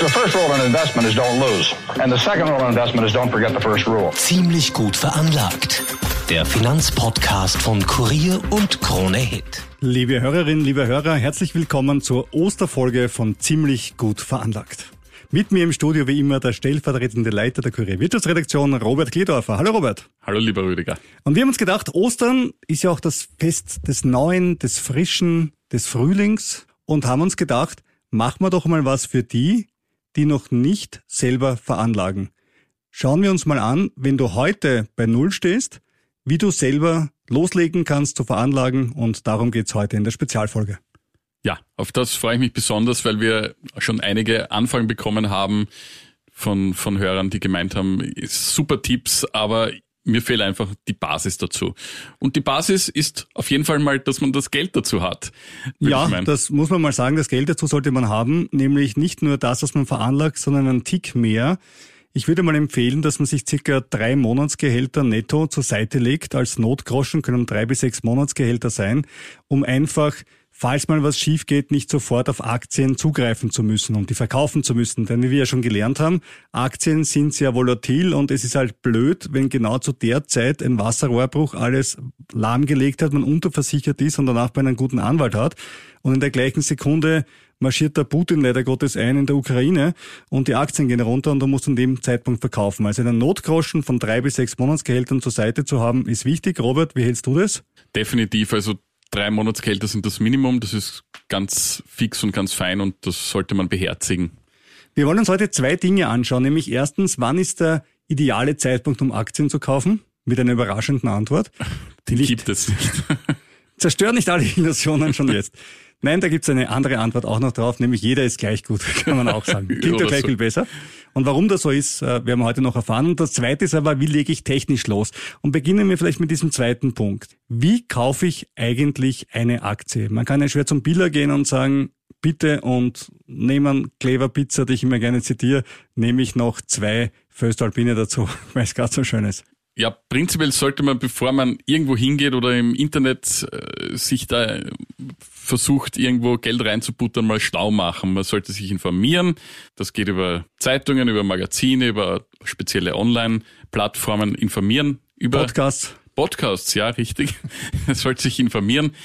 The first rule in investment is don't lose. And the second rule in investment is don't forget the first rule. Ziemlich gut veranlagt. Der Finanzpodcast von Kurier und Krone Hit. Liebe Hörerinnen, liebe Hörer, herzlich willkommen zur Osterfolge von Ziemlich gut veranlagt. Mit mir im Studio wie immer der stellvertretende Leiter der Kurier Wirtschaftsredaktion, Robert Kledorfer. Hallo Robert. Hallo lieber Rüdiger. Und wir haben uns gedacht, Ostern ist ja auch das Fest des Neuen, des Frischen, des Frühlings und haben uns gedacht, machen wir doch mal was für die, die noch nicht selber veranlagen. Schauen wir uns mal an, wenn du heute bei Null stehst, wie du selber loslegen kannst zu veranlagen und darum geht's heute in der Spezialfolge. Ja, auf das freue ich mich besonders, weil wir schon einige Anfragen bekommen haben von, von Hörern, die gemeint haben, super Tipps, aber mir fehlt einfach die Basis dazu. Und die Basis ist auf jeden Fall mal, dass man das Geld dazu hat. Ja, das muss man mal sagen, das Geld dazu sollte man haben, nämlich nicht nur das, was man veranlagt, sondern einen Tick mehr. Ich würde mal empfehlen, dass man sich circa drei Monatsgehälter netto zur Seite legt. Als Notgroschen können drei bis sechs Monatsgehälter sein, um einfach falls mal was schief geht, nicht sofort auf Aktien zugreifen zu müssen und die verkaufen zu müssen. Denn wie wir ja schon gelernt haben, Aktien sind sehr volatil und es ist halt blöd, wenn genau zu der Zeit ein Wasserrohrbruch alles lahmgelegt hat, man unterversichert ist und danach bei einem guten Anwalt hat. Und in der gleichen Sekunde marschiert der Putin leider Gottes ein in der Ukraine und die Aktien gehen runter und du musst an dem Zeitpunkt verkaufen. Also einen Notgroschen von drei bis sechs Monatsgehältern zur Seite zu haben, ist wichtig. Robert, wie hältst du das? Definitiv. Also drei Monatsgehälter sind das Minimum. Das ist ganz fix und ganz fein und das sollte man beherzigen. Wir wollen uns heute zwei Dinge anschauen, nämlich erstens, wann ist der ideale Zeitpunkt, um Aktien zu kaufen? Mit einer überraschenden Antwort. Die gibt es nicht. Zerstör nicht alle Illusionen schon jetzt. Nein, da gibt's eine andere Antwort auch noch drauf, nämlich jeder ist gleich gut, kann man auch sagen. Klingt ja gleich so. viel besser. Und warum das so ist, äh, werden wir heute noch erfahren. Und das zweite ist aber, wie lege ich technisch los? Und beginnen wir vielleicht mit diesem zweiten Punkt. Wie kaufe ich eigentlich eine Aktie? Man kann ja schwer zum Biller gehen und sagen, bitte und nehmen Clever Pizza, die ich immer gerne zitiere, nehme ich noch zwei Föstalpine dazu, weil es gerade so schön ist. Ja, prinzipiell sollte man, bevor man irgendwo hingeht oder im Internet äh, sich da versucht, irgendwo Geld reinzubuttern, mal schlau machen. Man sollte sich informieren. Das geht über Zeitungen, über Magazine, über spezielle Online-Plattformen informieren. Über Podcasts. Podcasts, ja, richtig. Man sollte sich informieren,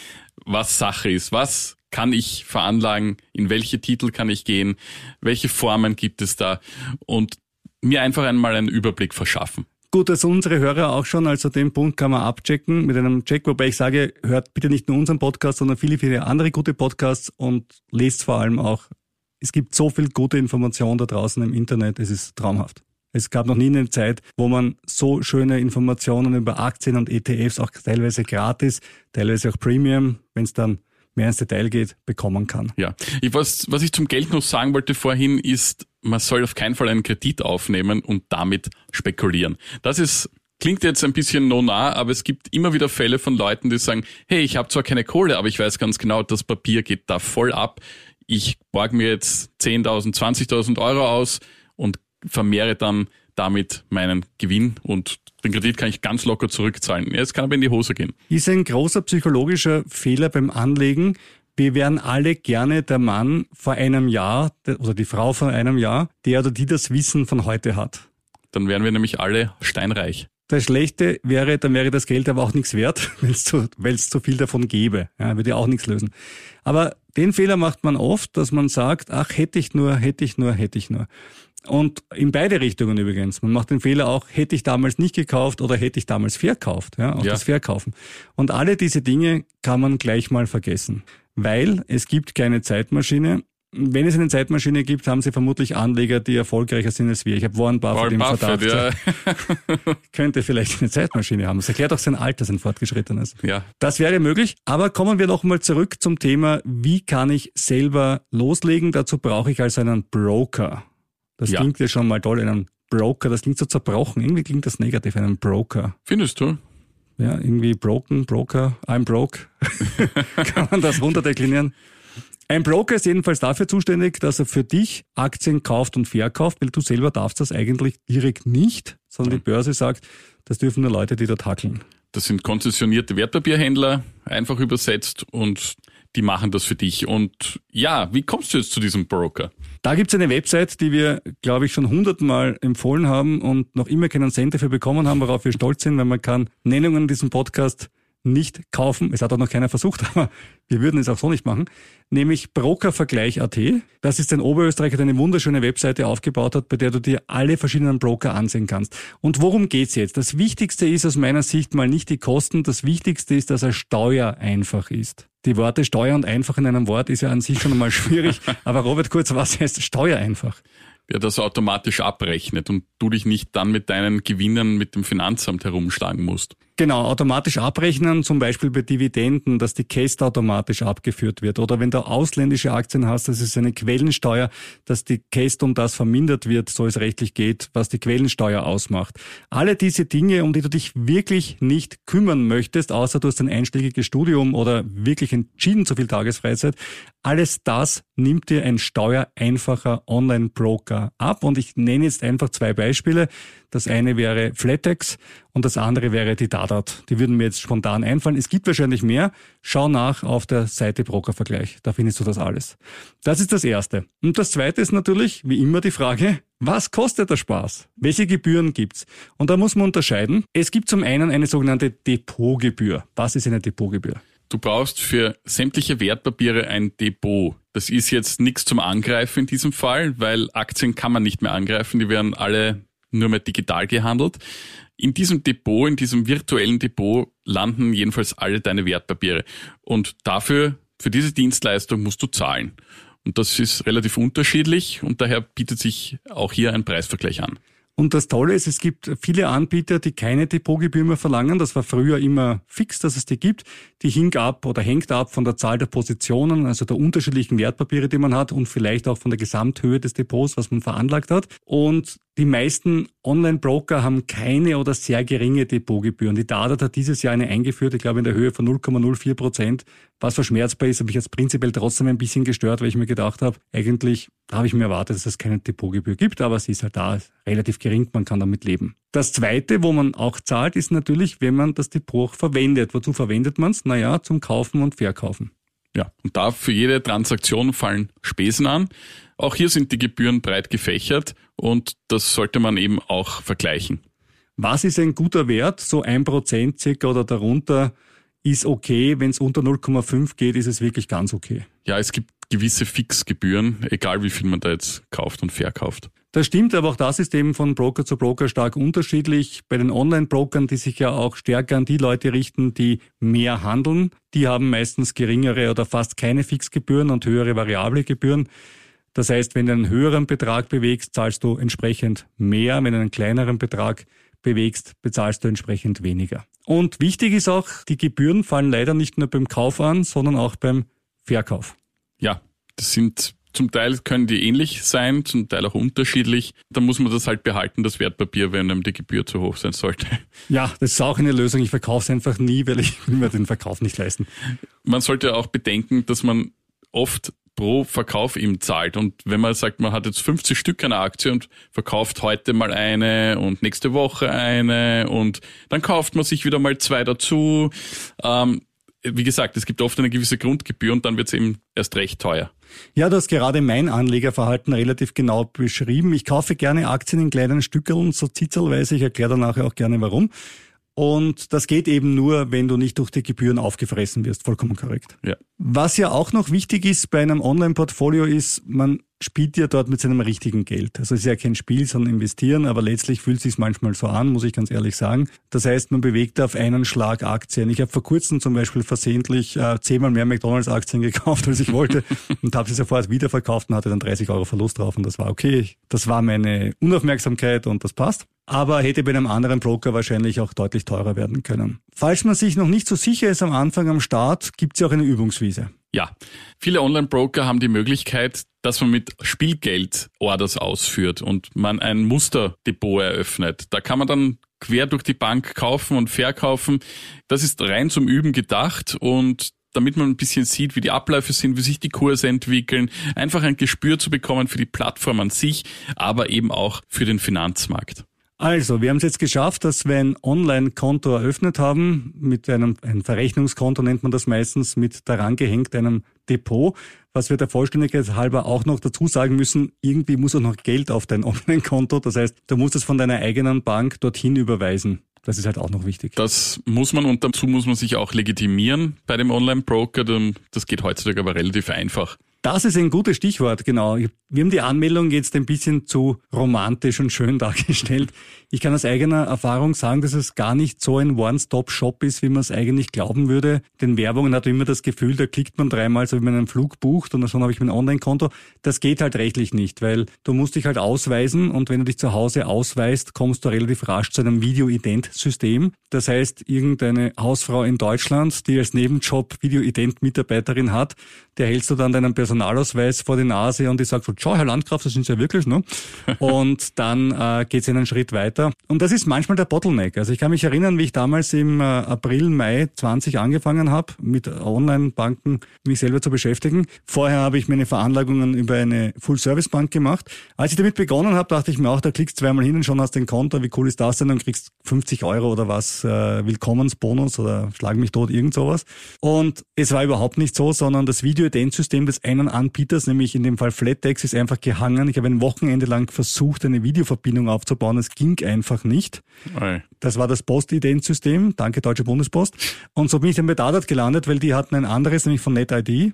was Sache ist. Was kann ich veranlagen? In welche Titel kann ich gehen? Welche Formen gibt es da? Und mir einfach einmal einen Überblick verschaffen. Gut, dass unsere Hörer auch schon, also den Punkt kann man abchecken mit einem Check, wobei ich sage, hört bitte nicht nur unseren Podcast, sondern viele, viele andere gute Podcasts und lest vor allem auch. Es gibt so viel gute Information da draußen im Internet, es ist traumhaft. Es gab noch nie eine Zeit, wo man so schöne Informationen über Aktien und ETFs, auch teilweise gratis, teilweise auch Premium, wenn es dann mehr ins Detail geht, bekommen kann. Ja, ich, was, was ich zum Geld noch sagen wollte vorhin ist, man soll auf keinen Fall einen Kredit aufnehmen und damit spekulieren. Das ist Klingt jetzt ein bisschen no nah, aber es gibt immer wieder Fälle von Leuten, die sagen, hey, ich habe zwar keine Kohle, aber ich weiß ganz genau, das Papier geht da voll ab. Ich borg mir jetzt 10.000, 20.000 Euro aus und vermehre dann damit meinen Gewinn und den Kredit kann ich ganz locker zurückzahlen. Jetzt kann aber in die Hose gehen. Ist ein großer psychologischer Fehler beim Anlegen. Wir wären alle gerne der Mann vor einem Jahr oder die Frau vor einem Jahr, der oder die das Wissen von heute hat. Dann wären wir nämlich alle steinreich. Das Schlechte wäre, dann wäre das Geld aber auch nichts wert, weil es zu, zu viel davon gäbe. Ja, würde ja auch nichts lösen. Aber den Fehler macht man oft, dass man sagt, ach, hätte ich nur, hätte ich nur, hätte ich nur. Und in beide Richtungen übrigens. Man macht den Fehler auch, hätte ich damals nicht gekauft oder hätte ich damals verkauft. Ja, auch ja. das Verkaufen. Und alle diese Dinge kann man gleich mal vergessen. Weil es gibt keine Zeitmaschine. Wenn es eine Zeitmaschine gibt, haben sie vermutlich Anleger, die erfolgreicher sind als wir. Ich habe Warren Buffett Warren im Verdacht. Ja. könnte vielleicht eine Zeitmaschine haben. Das erklärt auch sein Alter, sein fortgeschrittenes. Ja. Das wäre möglich. Aber kommen wir nochmal zurück zum Thema, wie kann ich selber loslegen? Dazu brauche ich also einen Broker. Das Ja. klingt ja schon mal toll, einen Broker, das klingt so zerbrochen. Irgendwie klingt das negativ, einen Broker. Findest du? Ja, irgendwie broken, Broker, I'm broke. Kann man das runterdeklinieren? Ein Broker ist jedenfalls dafür zuständig, dass er für dich Aktien kauft und verkauft, weil du selber darfst das eigentlich direkt nicht, sondern die Börse sagt, das dürfen nur Leute, die dort hackeln. Das sind konzessionierte Wertpapierhändler, einfach übersetzt, und die machen das für dich. Und ja, wie kommst du jetzt zu diesem Broker? Da gibt's eine Website, die wir, glaube ich, schon hundertmal empfohlen haben und noch immer keinen Cent dafür bekommen haben, worauf wir stolz sind, weil man kann Nennungen in diesem Podcast nicht kaufen. Es hat auch noch keiner versucht, aber wir würden es auch so nicht machen. Nämlich Brokervergleich.at. Das ist ein Oberösterreicher, der eine wunderschöne Webseite aufgebaut hat, bei der du dir alle verschiedenen Broker ansehen kannst. Und worum geht's jetzt? Das Wichtigste ist aus meiner Sicht mal nicht die Kosten. Das Wichtigste ist, dass er steuereinfach ist. Die Worte Steuer und einfach in einem Wort ist ja an sich schon einmal schwierig. aber Robert Kurz, was heißt steuereinfach? der das automatisch abrechnet und du dich nicht dann mit deinen Gewinnen mit dem Finanzamt herumschlagen musst. Genau, automatisch abrechnen, zum Beispiel bei Dividenden, dass die Käst automatisch abgeführt wird. Oder wenn du ausländische Aktien hast, das ist eine Quellensteuer, dass die Käst um das vermindert wird, so es rechtlich geht, was die Quellensteuer ausmacht. Alle diese Dinge, um die du dich wirklich nicht kümmern möchtest, außer du hast ein einschlägiges Studium oder wirklich entschieden zu viel Tagesfreizeit, alles das nimmt dir ein steuereinfacher Online-Broker ab. Und ich nenne jetzt einfach zwei Beispiele. Das eine wäre Flatex und das andere wäre die Dadat. Die würden mir jetzt spontan einfallen. Es gibt wahrscheinlich mehr. Schau nach auf der Seite Brokervergleich. Da findest du das alles. Das ist das Erste. Und das Zweite ist natürlich, wie immer, die Frage, was kostet der Spaß? Welche Gebühren gibt's? Und da muss man unterscheiden. Es gibt zum einen eine sogenannte Depotgebühr. Was ist eine Depotgebühr? Du brauchst für sämtliche Wertpapiere ein Depot. Das ist jetzt nichts zum Angreifen in diesem Fall, weil Aktien kann man nicht mehr angreifen, die werden alle nur mehr digital gehandelt. In diesem Depot, in diesem virtuellen Depot landen jedenfalls alle deine Wertpapiere. Und dafür, für diese Dienstleistung musst du zahlen. Und das ist relativ unterschiedlich und daher bietet sich auch hier ein Preisvergleich an. Und das Tolle ist, es gibt viele Anbieter, die keine Depotgebühr mehr verlangen. Das war früher immer fix, dass es die gibt. Die hing ab oder hängt ab von der Zahl der Positionen, also der unterschiedlichen Wertpapiere, die man hat und vielleicht auch von der Gesamthöhe des Depots, was man veranlagt hat. Und die meisten Online-Broker haben keine oder sehr geringe Depotgebühren. Die Dadat hat dieses Jahr eine eingeführt, ich glaube in der Höhe von 0,04 Prozent, was verschmerzbar ist, habe ich jetzt prinzipiell trotzdem ein bisschen gestört, weil ich mir gedacht habe, eigentlich habe ich mir erwartet, dass es keine Depotgebühr gibt, aber sie ist halt da, relativ gering, man kann damit leben. Das Zweite, wo man auch zahlt, ist natürlich, wenn man das Depot auch verwendet. Wozu verwendet man es? Naja, zum Kaufen und Verkaufen. Ja, und da für jede Transaktion fallen Spesen an. Auch hier sind die Gebühren breit gefächert und das sollte man eben auch vergleichen. Was ist ein guter Wert? So ein Prozent circa oder darunter ist okay. Wenn es unter 0,5 geht, ist es wirklich ganz okay. Ja, es gibt gewisse Fixgebühren, egal wie viel man da jetzt kauft und verkauft. Das stimmt, aber auch das ist eben von Broker zu Broker stark unterschiedlich. Bei den Online-Brokern, die sich ja auch stärker an die Leute richten, die mehr handeln, die haben meistens geringere oder fast keine Fixgebühren und höhere variable Gebühren. Das heißt, wenn du einen höheren Betrag bewegst, zahlst du entsprechend mehr. Wenn du einen kleineren Betrag bewegst, bezahlst du entsprechend weniger. Und wichtig ist auch, die Gebühren fallen leider nicht nur beim Kauf an, sondern auch beim Verkauf. Ja, das sind zum Teil können die ähnlich sein, zum Teil auch unterschiedlich. Da muss man das halt behalten, das Wertpapier, wenn einem die Gebühr zu hoch sein sollte. Ja, das ist auch eine Lösung. Ich verkaufe es einfach nie, weil ich will mir den Verkauf nicht leisten. Man sollte auch bedenken, dass man oft pro Verkauf eben zahlt. Und wenn man sagt, man hat jetzt 50 Stück einer Aktie und verkauft heute mal eine und nächste Woche eine und dann kauft man sich wieder mal zwei dazu. Ähm, wie gesagt, es gibt oft eine gewisse Grundgebühr und dann wird es eben erst recht teuer. Ja, du hast gerade mein Anlegerverhalten relativ genau beschrieben. Ich kaufe gerne Aktien in kleinen Stückeln, so zitzelweise. Ich erkläre dann nachher auch gerne warum. Und das geht eben nur, wenn du nicht durch die Gebühren aufgefressen wirst. Vollkommen korrekt. Ja. Was ja auch noch wichtig ist bei einem Online-Portfolio ist, man spielt ja dort mit seinem richtigen Geld. Also es ist ja kein Spiel, sondern investieren, aber letztlich fühlt es sich manchmal so an, muss ich ganz ehrlich sagen. Das heißt, man bewegt auf einen Schlag Aktien. Ich habe vor kurzem zum Beispiel versehentlich äh, zehnmal mehr McDonalds-Aktien gekauft, als ich wollte und habe sie sofort wiederverkauft und hatte dann 30 Euro Verlust drauf und das war okay. Das war meine Unaufmerksamkeit und das passt. Aber hätte bei einem anderen Broker wahrscheinlich auch deutlich teurer werden können. Falls man sich noch nicht so sicher ist am Anfang am Start, gibt es ja auch eine Übungswiese. Ja, viele Online-Broker haben die Möglichkeit, dass man mit Spielgeld Orders ausführt und man ein Musterdepot eröffnet. Da kann man dann quer durch die Bank kaufen und verkaufen. Das ist rein zum Üben gedacht und damit man ein bisschen sieht, wie die Abläufe sind, wie sich die Kurse entwickeln, einfach ein Gespür zu bekommen für die Plattform an sich, aber eben auch für den Finanzmarkt. Also, wir haben es jetzt geschafft, dass wir ein Online-Konto eröffnet haben, mit einem ein Verrechnungskonto nennt man das meistens, mit daran gehängt einem Depot. Was wir der Vollständigkeit halber auch noch dazu sagen müssen, irgendwie muss auch noch Geld auf dein Online-Konto. Das heißt, du musst es von deiner eigenen Bank dorthin überweisen. Das ist halt auch noch wichtig. Das muss man und dazu muss man sich auch legitimieren bei dem Online-Broker. Das geht heutzutage aber relativ einfach. Das ist ein gutes Stichwort, genau. Wir haben die Anmeldung jetzt ein bisschen zu romantisch und schön dargestellt. Ich kann aus eigener Erfahrung sagen, dass es gar nicht so ein One-Stop-Shop ist, wie man es eigentlich glauben würde. Denn Werbungen hat immer das Gefühl, da klickt man dreimal, so wie man einen Flug bucht und dann habe ich mein Online-Konto. Das geht halt rechtlich nicht, weil du musst dich halt ausweisen und wenn du dich zu Hause ausweist, kommst du relativ rasch zu einem Video-Ident-System. Das heißt, irgendeine Hausfrau in Deutschland, die als Nebenjob Video-Ident-Mitarbeiterin hat, der hältst du dann deinen Personal Personalausweis vor die Nase und ich sage so, schau, Herr Landgraf, das sind Sie ja wirklich, ne? Und dann äh, geht es einen Schritt weiter. Und das ist manchmal der Bottleneck. Also ich kann mich erinnern, wie ich damals im äh, April, Mai 20 angefangen habe, mit Online-Banken mich selber zu beschäftigen. Vorher habe ich meine Veranlagungen über eine Full-Service-Bank gemacht. Als ich damit begonnen habe, dachte ich mir auch, da klickst zweimal hin und schon hast den Konto, wie cool ist das denn? Und kriegst 50 Euro oder was, äh, Willkommensbonus oder schlag mich tot, irgend sowas. Und es war überhaupt nicht so, sondern das Video-Ident-System des einen Anbieters, nämlich in dem Fall Flattex, ist einfach gehangen. Ich habe ein Wochenende lang versucht, eine Videoverbindung aufzubauen. Es ging einfach nicht. Oi. Das war das Post-Ident-System. Danke, Deutsche Bundespost. Und so bin ich dann bei Dadat gelandet, weil die hatten ein anderes, nämlich von NetID.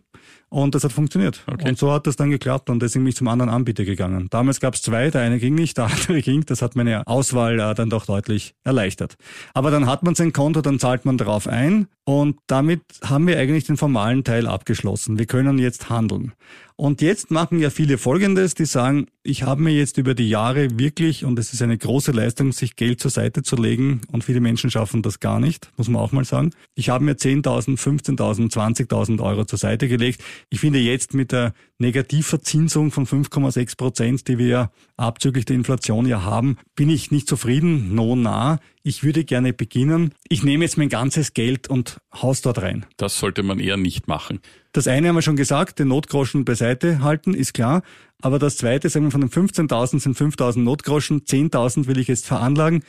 Und das hat funktioniert. Okay. Und so hat das dann geklappt und deswegen bin ich zum anderen Anbieter gegangen. Damals gab es zwei, der eine ging nicht, der andere ging. Das hat meine Auswahl äh, dann doch deutlich erleichtert. Aber dann hat man sein Konto, dann zahlt man darauf ein und damit haben wir eigentlich den formalen Teil abgeschlossen. Wir können jetzt handeln. Und jetzt machen ja viele Folgendes, die sagen, ich habe mir jetzt über die Jahre wirklich, und es ist eine große Leistung, sich Geld zur Seite zu legen, und viele Menschen schaffen das gar nicht, muss man auch mal sagen. Ich habe mir 10.000, 15.000, 20.000 Euro zur Seite gelegt. Ich finde jetzt mit der Negativverzinsung von 5,6 Prozent, die wir abzüglich der Inflation ja haben, bin ich nicht zufrieden, no nah. Ich würde gerne beginnen. Ich nehme jetzt mein ganzes Geld und haus dort rein. Das sollte man eher nicht machen. Das eine haben wir schon gesagt, den Notgroschen beiseite halten, ist klar. Aber das zweite, sagen wir von den 15.000 sind 5.000 Notgroschen, 10.000 will ich jetzt veranlagen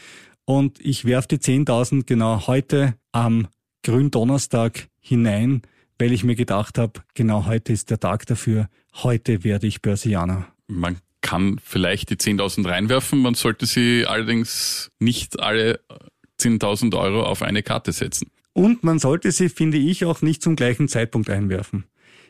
und ich werfe die 10.000 genau heute am Gründonnerstag hinein, weil ich mir gedacht habe, genau heute ist der Tag dafür, heute werde ich Börsianer. Man kann vielleicht die 10.000 reinwerfen, man sollte sie allerdings nicht alle 10.000 Euro auf eine Karte setzen. Und man sollte sie, finde ich, auch nicht zum gleichen Zeitpunkt einwerfen.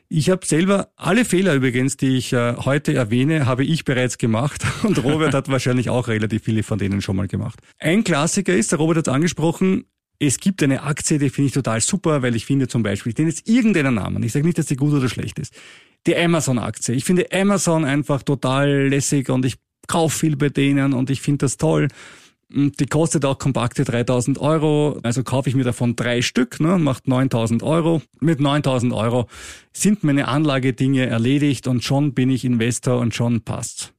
Ich habe selber alle Fehler übrigens, die ich äh, heute erwähne, habe ich bereits gemacht und Robert hat wahrscheinlich auch relativ viele von denen schon mal gemacht. Ein Klassiker ist, der Robert hat es angesprochen, es gibt eine Aktie, die finde ich total super, weil ich finde zum Beispiel, ich nenne jetzt irgendeinen Namen, ich sage nicht, dass die gut oder schlecht ist, die Amazon-Aktie. Ich finde Amazon einfach total lässig und ich kaufe viel bei denen und ich finde das toll. Die kostet auch kompakte 3000 Euro, also kaufe ich mir davon drei Stück, ne, macht 9000 Euro. Mit 9000 Euro sind meine Anlagedinge erledigt und schon bin ich Investor und schon passt's.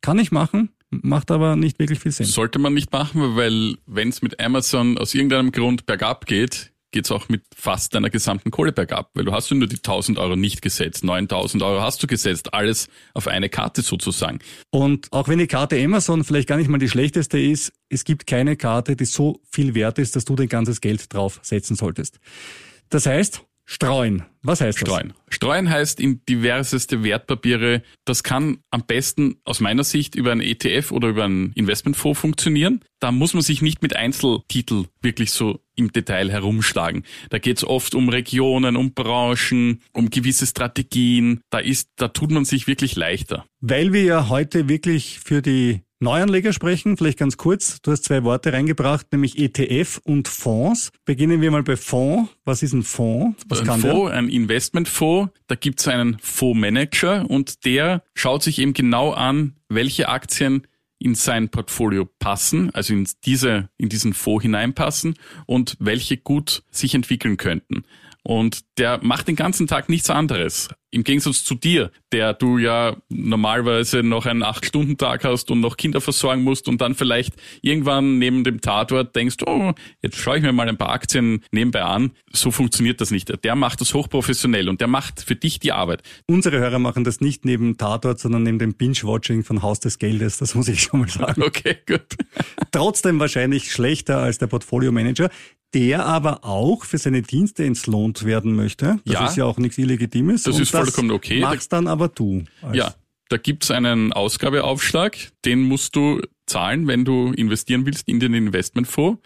Kann ich machen, macht aber nicht wirklich viel Sinn. Sollte man nicht machen, weil wenn es mit Amazon aus irgendeinem Grund bergab geht, geht's auch mit fast deiner gesamten Kohle bergab, weil du hast nur die 1000 Euro nicht gesetzt, 9000 Euro hast du gesetzt, alles auf eine Karte sozusagen. Und auch wenn die Karte Amazon vielleicht gar nicht mal die schlechteste ist, es gibt keine Karte, die so viel wert ist, dass du dein ganzes Geld drauf setzen solltest. Das heißt, Streuen. Was heißt Streuen. das? Streuen heißt in diverseste Wertpapiere. Das kann am besten aus meiner Sicht über ein ETF oder über einen Investmentfonds funktionieren. Da muss man sich nicht mit Einzeltitel wirklich so im Detail herumschlagen. Da geht es oft um Regionen, um Branchen, um gewisse Strategien. Da ist, da tut man sich wirklich leichter. Weil wir ja heute wirklich für die Neuanleger sprechen, vielleicht ganz kurz. Du hast zwei Worte reingebracht, nämlich ETF und Fonds. Beginnen wir mal bei Fonds. Was ist ein Fonds? Was ein kann Fonds, der? ein Investmentfonds. Da gibt es einen Fondsmanager und der schaut sich eben genau an, welche Aktien in sein Portfolio passen, also in diese, in diesen Fonds hineinpassen und welche gut sich entwickeln könnten. Und der macht den ganzen Tag nichts anderes. Im Gegensatz zu dir, der du ja normalerweise noch einen Acht-Stunden-Tag hast und noch Kinder versorgen musst und dann vielleicht irgendwann neben dem Tatort denkst, oh, jetzt schaue ich mir mal ein paar Aktien nebenbei an. So funktioniert das nicht. Der macht das hochprofessionell und der macht für dich die Arbeit. Unsere Hörer machen das nicht neben Tatort, sondern neben dem Binge-Watching von Haus des Geldes. Das muss ich schon mal sagen. Okay, gut. Trotzdem wahrscheinlich schlechter als der Portfolio-Manager der aber auch für seine Dienste entlohnt werden möchte. Das Ja. ist ja auch nichts Illegitimes. Das ist vollkommen okay. Machst dann aber du. Ja, da gibt's einen Ausgabeaufschlag, den musst du zahlen, wenn du investieren willst in den Investmentfonds.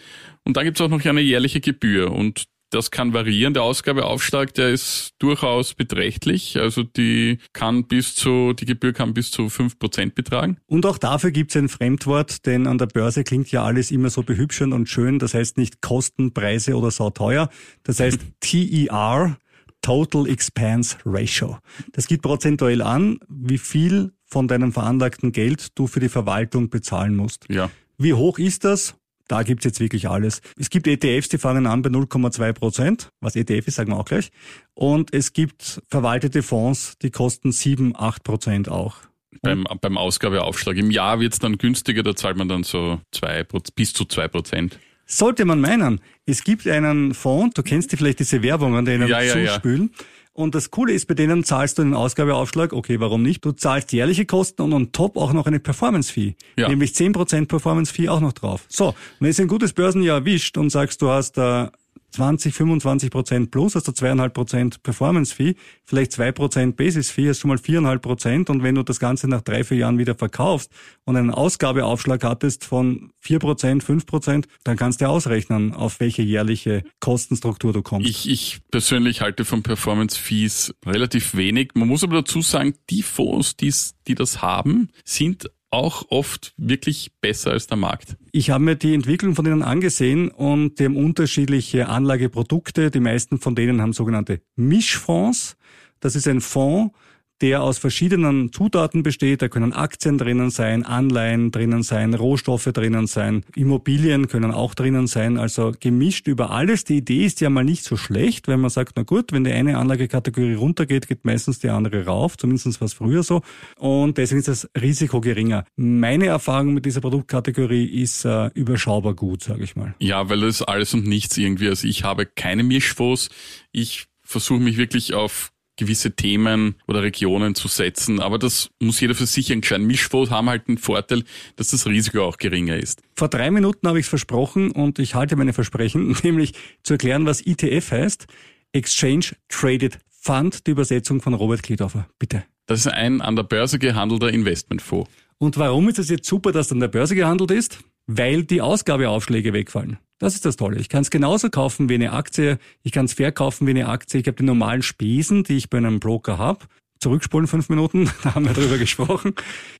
Und dann gibt's auch noch eine jährliche Gebühr. Und das kann variieren. Der Ausgabeaufschlag, der ist durchaus beträchtlich. Also die kann bis zu, die Gebühr kann bis zu fünf Prozent betragen. Und auch dafür gibt es ein Fremdwort, denn an der Börse klingt ja alles immer so behübschend und schön. Das heißt nicht Kosten, Preise oder sauteuer. Das heißt TER, Total Expense Ratio. Das gibt prozentuell an, wie viel von deinem veranlagten Geld du für die Verwaltung bezahlen musst. Ja. Wie hoch ist das? Da gibt's jetzt wirklich alles. Es gibt ETFs, die fangen an bei 0,2 Prozent. Was ETF ist, sagen wir auch gleich. Und es gibt verwaltete Fonds, die kosten 7, 8 Prozent auch. Beim, beim Ausgabeaufschlag. Im Jahr wird's dann günstiger, da zahlt man dann so zwei, bis zu zwei Prozent. Sollte man meinen, es gibt einen Fonds, du kennst die vielleicht diese Werbungen, die ihnen Ja, ja, ja. zuspülen. Und das Coole ist, bei denen zahlst du einen Ausgabeaufschlag, okay, warum nicht? Du zahlst jährliche Kosten und on top auch noch eine Performance-Fee. Ja. Nämlich 10% Performance-Fee auch noch drauf. So, wenn du ein gutes Börsenjahr erwischt und sagst, du hast da 20, 25 Prozent plus, du zweieinhalb Prozent Performance-Fee, vielleicht zwei Prozent Basis-Fee, hast schon mal viereinhalb Prozent und wenn du das Ganze nach drei, vier Jahren wieder verkaufst und einen Ausgabeaufschlag hattest von vier Prozent, fünf Prozent, dann kannst du ausrechnen, auf welche jährliche Kostenstruktur du kommst. Ich, ich persönlich halte von Performance Fees relativ wenig. Man muss aber dazu sagen, die Fonds, die's, die das haben, sind auch oft wirklich besser als der Markt. Ich habe mir die Entwicklung von denen angesehen und die haben unterschiedliche Anlageprodukte. Die meisten von denen haben sogenannte Mischfonds. Das ist ein Fonds, der aus verschiedenen Zutaten besteht. Da können Aktien drinnen sein, Anleihen drinnen sein, Rohstoffe drinnen sein, Immobilien können auch drinnen sein. Also gemischt über alles. Die Idee ist ja mal nicht so schlecht, wenn man sagt, na gut, wenn die eine Anlagekategorie runtergeht, geht meistens die andere rauf. Zumindest war es früher so. Und deswegen ist das Risiko geringer. Meine Erfahrung mit dieser Produktkategorie ist äh, überschaubar gut, sage ich mal. Ja, weil das alles und nichts irgendwie. Also ich habe keine Mischfonds. Ich versuche mich wirklich auf gewisse Themen oder Regionen zu setzen, aber das muss jeder für sich entscheiden. Mischfonds haben halt den Vorteil, dass das Risiko auch geringer ist. Vor drei Minuten habe ich es versprochen und ich halte meine Versprechen, nämlich zu erklären, was ETF heißt. Exchange Traded Fund, die Übersetzung von Robert Kledorfer. Bitte. Das ist ein an der Börse gehandelter Investmentfonds. Und warum ist es jetzt super, dass an der Börse gehandelt ist? Weil die Ausgabeaufschläge wegfallen. Das ist das Tolle. Ich kann es genauso kaufen wie eine Aktie, ich kann es verkaufen wie eine Aktie. Ich habe die normalen Spesen, die ich bei einem Broker habe. Zurückspulen fünf Minuten, da haben wir drüber gesprochen.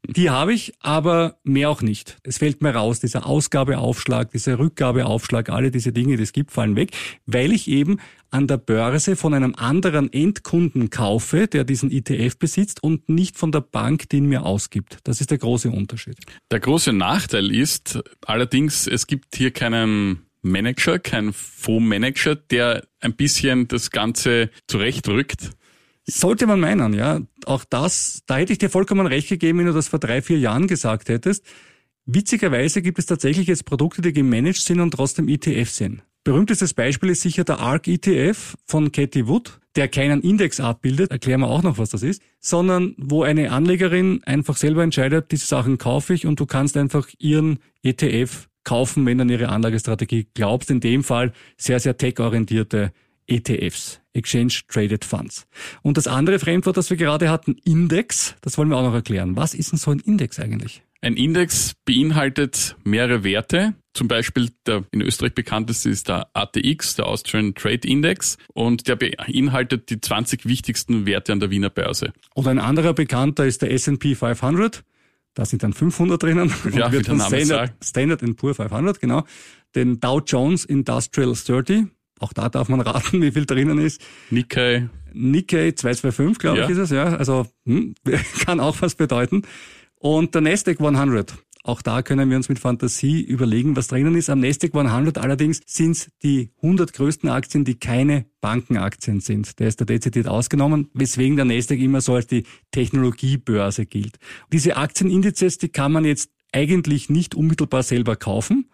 Die habe ich, aber mehr auch nicht. Es fällt mir raus, dieser Ausgabeaufschlag, dieser Rückgabeaufschlag, alle diese Dinge, die es gibt, fallen weg, weil ich eben an der Börse von einem anderen Endkunden kaufe, der diesen ETF besitzt und nicht von der Bank, die ihn mir ausgibt. Das ist der große Unterschied. Der große Nachteil ist allerdings, es gibt hier keinen Manager, keinen Fondsmanager, der ein bisschen das Ganze zurechtrückt. Sollte man meinen, ja. Auch das, da hätte ich dir vollkommen recht gegeben, wenn du das vor drei, vier Jahren gesagt hättest. Witzigerweise gibt es tatsächlich jetzt Produkte, die gemanagt sind und trotzdem ETF sind. Berühmtestes Beispiel ist sicher der ARC ETF von Cathy Wood, der keinen Index abbildet, erklären wir auch noch, was das ist, sondern wo eine Anlegerin einfach selber entscheidet, diese Sachen kaufe ich und du kannst einfach ihren ETF kaufen, wenn du an ihre Anlagestrategie glaubst. In dem Fall sehr, sehr tech-orientierte ETFs, Exchange Traded Funds. Und das andere Fremdwort, das wir gerade hatten, Index, das wollen wir auch noch erklären. Was ist denn so ein Index eigentlich? Ein Index beinhaltet mehrere Werte. Zum Beispiel der in Österreich bekannteste ist der ATX, der Austrian Trade Index, und der beinhaltet die 20 wichtigsten Werte an der Wiener Börse. Und ein anderer bekannter ist der S&P 500. Da sind dann 500 drinnen. Und Ja, wie wird der von Name Standard, sagt. Standard Poor 500, genau. Den Dow Jones Industrial 30. Auch da darf man raten, wie viel drinnen ist. Nikkei, Nikkei 225, glaube Ja. ich, ist es, ja. Also hm, kann auch was bedeuten. Und der Nasdaq 100. Auch da können wir uns mit Fantasie überlegen, was drinnen ist. Am Nasdaq 100 allerdings sind es die 100 größten Aktien, die keine Bankenaktien sind. Der ist da dezidiert ausgenommen, weswegen der Nasdaq immer so als die Technologiebörse gilt. Diese Aktienindizes, die kann man jetzt eigentlich nicht unmittelbar selber kaufen,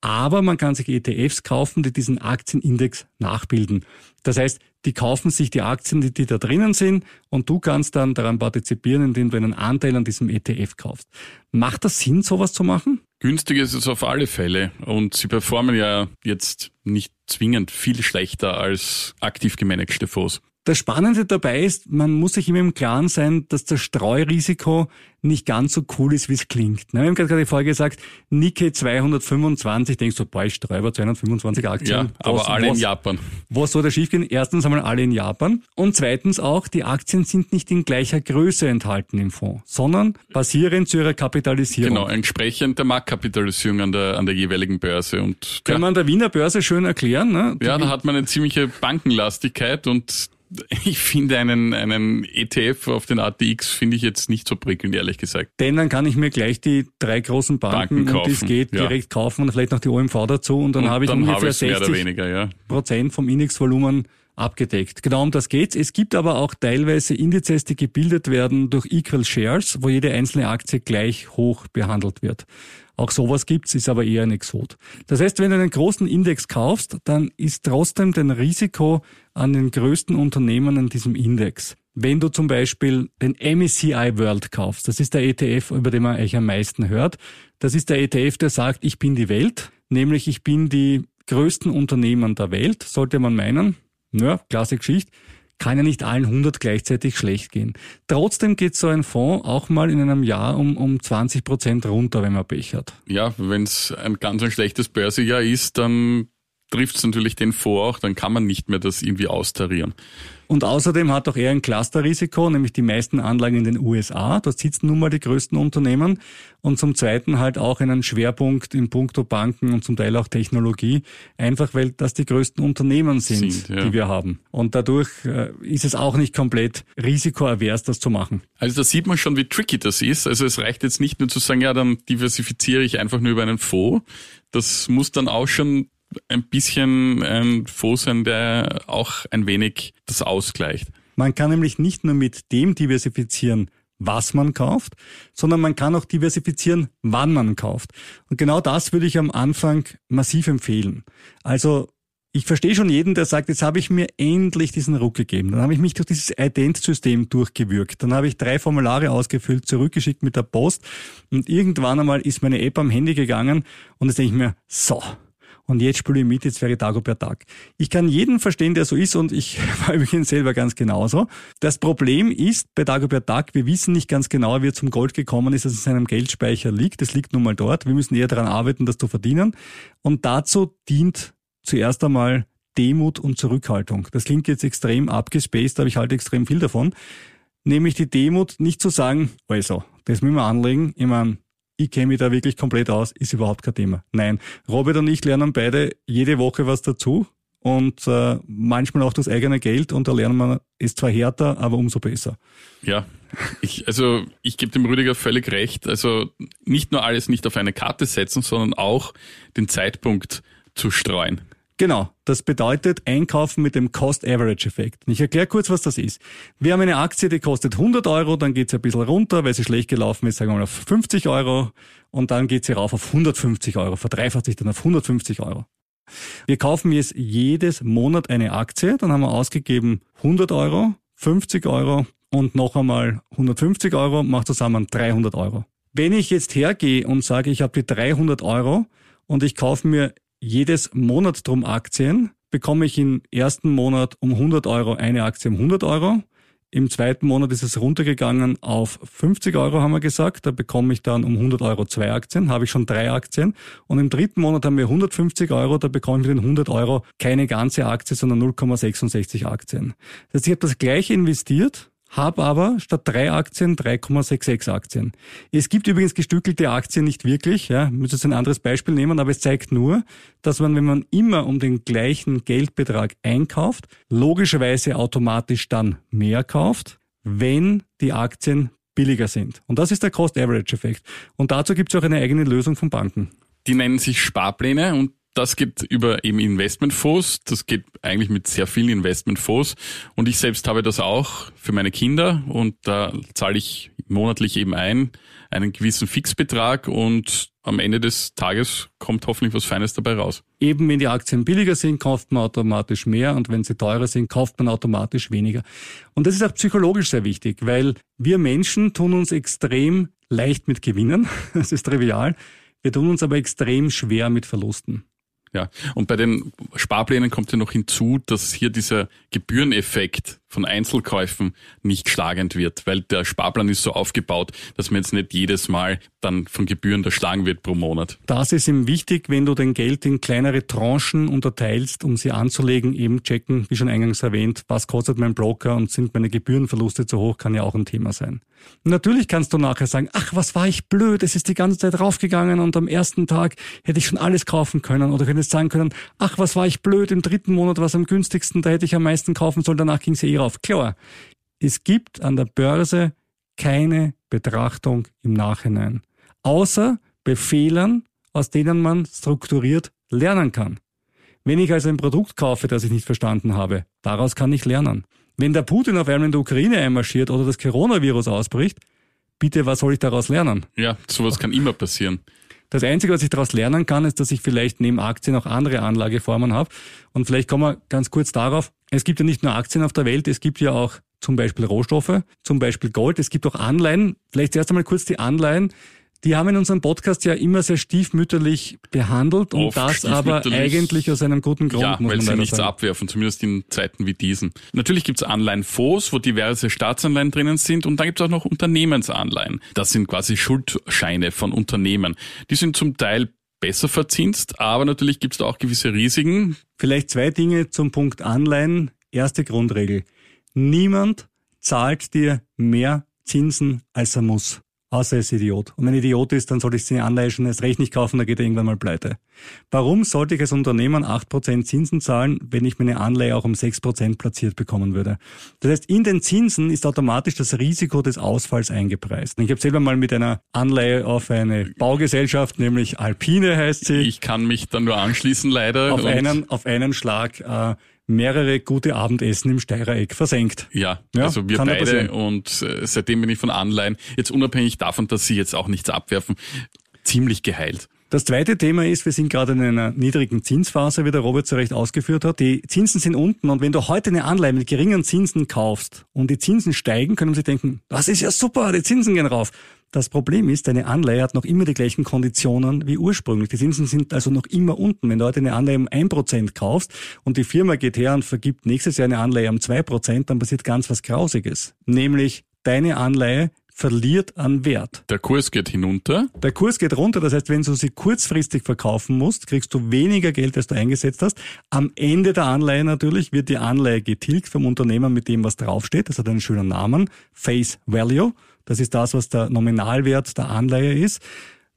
aber man kann sich ETFs kaufen, die diesen Aktienindex nachbilden. Das heißt, die kaufen sich die Aktien, die, die da drinnen sind, und du kannst dann daran partizipieren, indem du einen Anteil an diesem ETF kaufst. Macht das Sinn, sowas zu machen? Günstig ist es auf alle Fälle und sie performen ja jetzt nicht zwingend viel schlechter als aktiv gemanagte Fonds. Das Spannende dabei ist, man muss sich immer im Klaren sein, dass das Streurisiko nicht ganz so cool ist, wie es klingt. Wir haben gerade vorher gesagt, Nikkei 225, denkst du, boah, ich streue über 225 Aktien. Ja, aber alle was, in Japan. Was soll da schiefgehen? Erstens einmal alle in Japan und zweitens auch, die Aktien sind nicht in gleicher Größe enthalten im Fonds, sondern basieren zu ihrer Kapitalisierung. Genau, entsprechend der Marktkapitalisierung an der, an der jeweiligen Börse. Und, Kann ja. man der Wiener Börse schön erklären? Ne? Ja, da hat man eine ziemliche Bankenlastigkeit und ich finde einen, einen ETF auf den ATX finde ich jetzt nicht so prickelnd, ehrlich gesagt. Denn dann kann ich mir gleich die drei großen Banken, Banken um die es geht, ja. direkt kaufen und vielleicht noch die OMV dazu und dann habe ich dann ungefähr 60 weniger, ja. Prozent vom Indexvolumen abgedeckt. Genau um das geht's. Es gibt aber auch teilweise Indizes, die gebildet werden durch Equal Shares, wo jede einzelne Aktie gleich hoch behandelt wird. Auch sowas gibt's, ist aber eher ein Exot. Das heißt, wenn du einen großen Index kaufst, dann ist trotzdem dein Risiko an den größten Unternehmen in diesem Index. Wenn du zum Beispiel den MSCI World kaufst, das ist der ETF, über den man eigentlich am meisten hört, das ist der ETF, der sagt, ich bin die Welt, nämlich ich bin die größten Unternehmen der Welt, sollte man meinen. Ja, klasse Geschichte kann ja nicht allen 100 gleichzeitig schlecht gehen. Trotzdem geht so ein Fonds auch mal in einem Jahr um, um 20 Prozent runter, wenn man Pech hat. Ja, wenn es ein ganz ein schlechtes Börsejahr ist, dann trifft es natürlich den vor auch, dann kann man nicht mehr das irgendwie austarieren. Und außerdem hat auch er ein Clusterrisiko, nämlich die meisten Anlagen in den USA. Dort sitzen nun mal die größten Unternehmen. Und zum Zweiten halt auch einen Schwerpunkt in puncto Banken und zum Teil auch Technologie. Einfach weil das die größten Unternehmen sind, sind ja. die wir haben. Und dadurch äh, ist es auch nicht komplett risikoavers, das zu machen. Also da sieht man schon, wie tricky das ist. Also es reicht jetzt nicht nur zu sagen, ja, dann diversifiziere ich einfach nur über einen Fonds. Das muss dann auch schon ein bisschen ein Fonds sein, der auch ein wenig das ausgleicht. Man kann nämlich nicht nur mit dem diversifizieren, was man kauft, sondern man kann auch diversifizieren, wann man kauft. Und genau das würde ich am Anfang massiv empfehlen. Also ich verstehe schon jeden, der sagt, jetzt habe ich mir endlich diesen Ruck gegeben. Dann habe ich mich durch dieses Ident-System durchgewürgt. Dann habe ich drei Formulare ausgefüllt, zurückgeschickt mit der Post und irgendwann einmal ist meine App am Handy gegangen und jetzt denke ich mir, so, und jetzt spiele ich mit, jetzt wäre Dagobert Tag. Ich kann jeden verstehen, der so ist und ich war übrigens selber ganz genauso. Das Problem ist bei Dagobert Tag, wir wissen nicht ganz genau, wie er zum Gold gekommen ist, dass es in seinem Geldspeicher liegt. Es liegt nun mal dort. Wir müssen eher daran arbeiten, das zu verdienen. Und dazu dient zuerst einmal Demut und Zurückhaltung. Das klingt jetzt extrem abgespaced, aber ich halte extrem viel davon. Nämlich die Demut, nicht zu sagen, also, das müssen wir anlegen. Ich meine, ich kenne mich da wirklich komplett aus, ist überhaupt kein Thema. Nein, Robert und ich lernen beide jede Woche was dazu und äh, manchmal auch das eigene Geld und da lernen wir, ist zwar härter, aber umso besser. Ja, ich, also ich gebe dem Rüdiger völlig recht. Also nicht nur alles nicht auf eine Karte setzen, sondern auch den Zeitpunkt zu streuen. Genau, das bedeutet Einkaufen mit dem Cost-Average-Effekt. Ich erkläre kurz, was das ist. Wir haben eine Aktie, die kostet 100 Euro, dann geht sie ein bisschen runter, weil sie schlecht gelaufen ist, sagen wir mal auf 50 Euro und dann geht sie rauf auf 150 Euro, verdreifacht sich dann auf 150 Euro. Wir kaufen jetzt jedes Monat eine Aktie, dann haben wir ausgegeben 100 Euro, 50 Euro und noch einmal 150 Euro, macht zusammen 300 Euro. Wenn ich jetzt hergehe und sage, ich habe die 300 Euro und ich kaufe mir jedes Monat drum Aktien, bekomme ich im ersten Monat um 100 Euro eine Aktie um 100 Euro. Im zweiten Monat ist es runtergegangen auf 50 Euro, haben wir gesagt. Da bekomme ich dann um 100 Euro zwei Aktien, habe ich schon drei Aktien. Und im dritten Monat haben wir 150 Euro, da bekomme ich mit den 100 Euro keine ganze Aktie, sondern 0,66 Aktien. Das heißt, ich habe das gleiche investiert, habe aber statt drei Aktien 3,66 Aktien. Es gibt übrigens gestückelte Aktien nicht wirklich, ja, ich muss jetzt ein anderes Beispiel nehmen, aber es zeigt nur, dass man, wenn man immer um den gleichen Geldbetrag einkauft, logischerweise automatisch dann mehr kauft, wenn die Aktien billiger sind. Und das ist der Cost-Average-Effekt. Und dazu gibt es auch eine eigene Lösung von Banken. Die nennen sich Sparpläne und das geht über eben Investmentfonds. Das geht eigentlich mit sehr vielen Investmentfonds. Und ich selbst habe das auch für meine Kinder und da zahle ich monatlich eben ein, einen gewissen Fixbetrag und am Ende des Tages kommt hoffentlich was Feines dabei raus. Eben wenn die Aktien billiger sind, kauft man automatisch mehr und wenn sie teurer sind, kauft man automatisch weniger. Und das ist auch psychologisch sehr wichtig, weil wir Menschen tun uns extrem leicht mit Gewinnen. Das ist trivial. Wir tun uns aber extrem schwer mit Verlusten. Ja, und bei den Sparplänen kommt ja noch hinzu, dass hier dieser Gebühreneffekt von Einzelkäufen nicht schlagend wird, weil der Sparplan ist so aufgebaut, dass man jetzt nicht jedes Mal dann von Gebühren erschlagen wird pro Monat. Das ist ihm wichtig, wenn du dein Geld in kleinere Tranchen unterteilst, um sie anzulegen, eben checken, wie schon eingangs erwähnt, was kostet mein Broker und sind meine Gebührenverluste zu hoch, kann ja auch ein Thema sein. Natürlich kannst du nachher sagen, ach, was war ich blöd, es ist die ganze Zeit raufgegangen und am ersten Tag hätte ich schon alles kaufen können oder könntest sagen können, ach, was war ich blöd, im dritten Monat war es am günstigsten, da hätte ich am meisten kaufen sollen, danach ging es eh drauf. Klar, es gibt an der Börse keine Betrachtung im Nachhinein, außer bei Fehlern, aus denen man strukturiert lernen kann. Wenn ich also ein Produkt kaufe, das ich nicht verstanden habe, daraus kann ich lernen. Wenn der Putin auf einmal in der Ukraine einmarschiert oder das Coronavirus ausbricht, bitte, was soll ich daraus lernen? Ja, sowas kann immer passieren. Das Einzige, was ich daraus lernen kann, ist, dass ich vielleicht neben Aktien auch andere Anlageformen habe. Und vielleicht kommen wir ganz kurz darauf. Es gibt ja nicht nur Aktien auf der Welt, es gibt ja auch zum Beispiel Rohstoffe, zum Beispiel Gold, es gibt auch Anleihen. Vielleicht erst einmal kurz die Anleihen. Die haben in unserem Podcast ja immer sehr stiefmütterlich behandelt und Oft das aber eigentlich aus einem guten Grund. Ja, muss weil man sie nichts sagen. abwerfen, zumindest in Zeiten wie diesen. Natürlich gibt's Anleihenfonds, wo diverse Staatsanleihen drinnen sind und dann gibt's auch noch Unternehmensanleihen. Das sind quasi Schuldscheine von Unternehmen. Die sind zum Teil besser verzinst, aber natürlich gibt's da auch gewisse Risiken. Vielleicht zwei Dinge zum Punkt Anleihen. Erste Grundregel. Niemand zahlt dir mehr Zinsen, als er muss. Außer er ist Idiot. Und wenn er Idiot ist, dann sollte ich die Anleihe schon erst recht nicht kaufen, da geht er irgendwann mal pleite. Warum sollte ich als Unternehmen 8% Zinsen zahlen, wenn ich meine Anleihe auch um 6% platziert bekommen würde? Das heißt, in den Zinsen ist automatisch das Risiko des Ausfalls eingepreist. Ich habe selber mal mit einer Anleihe auf eine Baugesellschaft, nämlich Alpine heißt sie, Ich kann mich dann nur anschließen leider. auf einen, auf einen Schlag äh, mehrere gute Abendessen im Steirereck versenkt. Ja, Ja, also wir beide und äh, seitdem bin ich von Anleihen, jetzt unabhängig davon, dass sie jetzt auch nichts abwerfen, ziemlich geheilt. Das zweite Thema ist, wir sind gerade in einer niedrigen Zinsphase, wie der Robert zu Recht ausgeführt hat. Die Zinsen sind unten und wenn du heute eine Anleihe mit geringen Zinsen kaufst und die Zinsen steigen, können sie denken, das ist ja super, die Zinsen gehen rauf. Das Problem ist, deine Anleihe hat noch immer die gleichen Konditionen wie ursprünglich. Die Zinsen sind also noch immer unten. Wenn du heute eine Anleihe um 1% kaufst und die Firma geht her und vergibt nächstes Jahr eine Anleihe um 2%, dann passiert ganz was Grausiges. Nämlich deine Anleihe verliert an Wert. Der Kurs geht hinunter. Der Kurs geht runter, das heißt, wenn du sie kurzfristig verkaufen musst, kriegst du weniger Geld, als du eingesetzt hast. Am Ende der Anleihe natürlich wird die Anleihe getilgt vom Unternehmer mit dem, was draufsteht. Das hat einen schönen Namen. Face Value. Das ist das, was der Nominalwert der Anleihe ist.